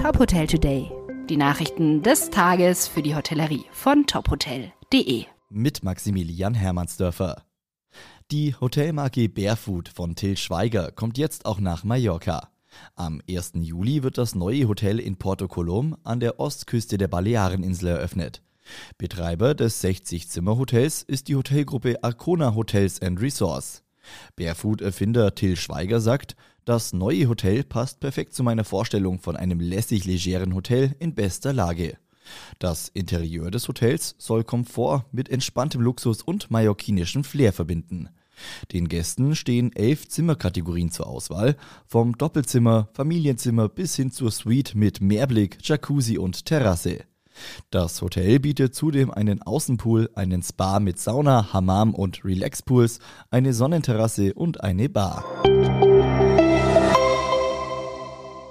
Top Hotel Today. Die Nachrichten des Tages für die Hotellerie von tophotel.de. Mit Maximilian Hermannsdörfer. Die Hotelmarke Barefoot von Till Schweiger kommt jetzt auch nach Mallorca. Am 1. Juli wird das neue Hotel in Porto Colom an der Ostküste der Baleareninsel eröffnet. Betreiber des 60-Zimmer-Hotels ist die Hotelgruppe Arcona Hotels and Resorts. Barefoot-Erfinder Till Schweiger sagt, das neue Hotel passt perfekt zu meiner Vorstellung von einem lässig legeren Hotel in bester Lage. Das Interieur des Hotels soll Komfort mit entspanntem Luxus und mallorquinischem Flair verbinden. Den Gästen stehen elf Zimmerkategorien zur Auswahl, vom Doppelzimmer, Familienzimmer bis hin zur Suite mit Mehrblick, Jacuzzi und Terrasse. Das Hotel bietet zudem einen Außenpool, einen Spa mit Sauna, Hammam und Relaxpools, eine Sonnenterrasse und eine Bar.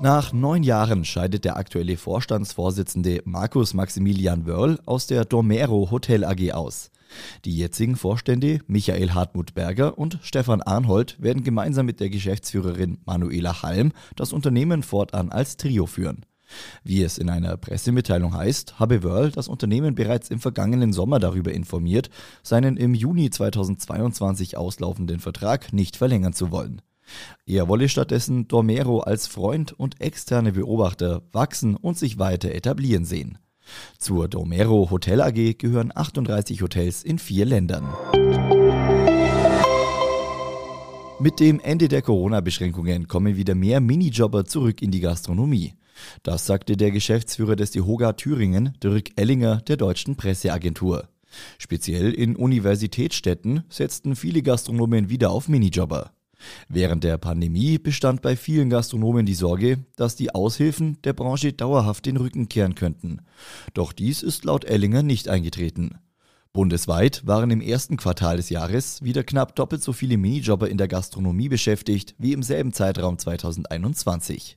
Nach neun Jahren scheidet der aktuelle Vorstandsvorsitzende Markus Maximilian Wörl aus der Domero Hotel AG aus. Die jetzigen Vorstände Michael Hartmut Berger und Stefan Arnhold werden gemeinsam mit der Geschäftsführerin Manuela Halm das Unternehmen fortan als Trio führen. Wie es in einer Pressemitteilung heißt, habe Wörl das Unternehmen bereits im vergangenen Sommer darüber informiert, seinen im Juni 2022 auslaufenden Vertrag nicht verlängern zu wollen. Er wolle stattdessen Dormero als Freund und externe Beobachter wachsen und sich weiter etablieren sehen. Zur Domero Hotel AG gehören 38 Hotels in vier Ländern. Mit dem Ende der Corona-Beschränkungen kommen wieder mehr Minijobber zurück in die Gastronomie. Das sagte der Geschäftsführer des DeHoga Thüringen, Dirk Ellinger, der deutschen Presseagentur. Speziell in Universitätsstädten setzten viele Gastronomen wieder auf Minijobber. Während der Pandemie bestand bei vielen Gastronomen die Sorge, dass die Aushilfen der Branche dauerhaft den Rücken kehren könnten. Doch dies ist laut Ellinger nicht eingetreten. Bundesweit waren im ersten Quartal des Jahres wieder knapp doppelt so viele Minijobber in der Gastronomie beschäftigt wie im selben Zeitraum 2021.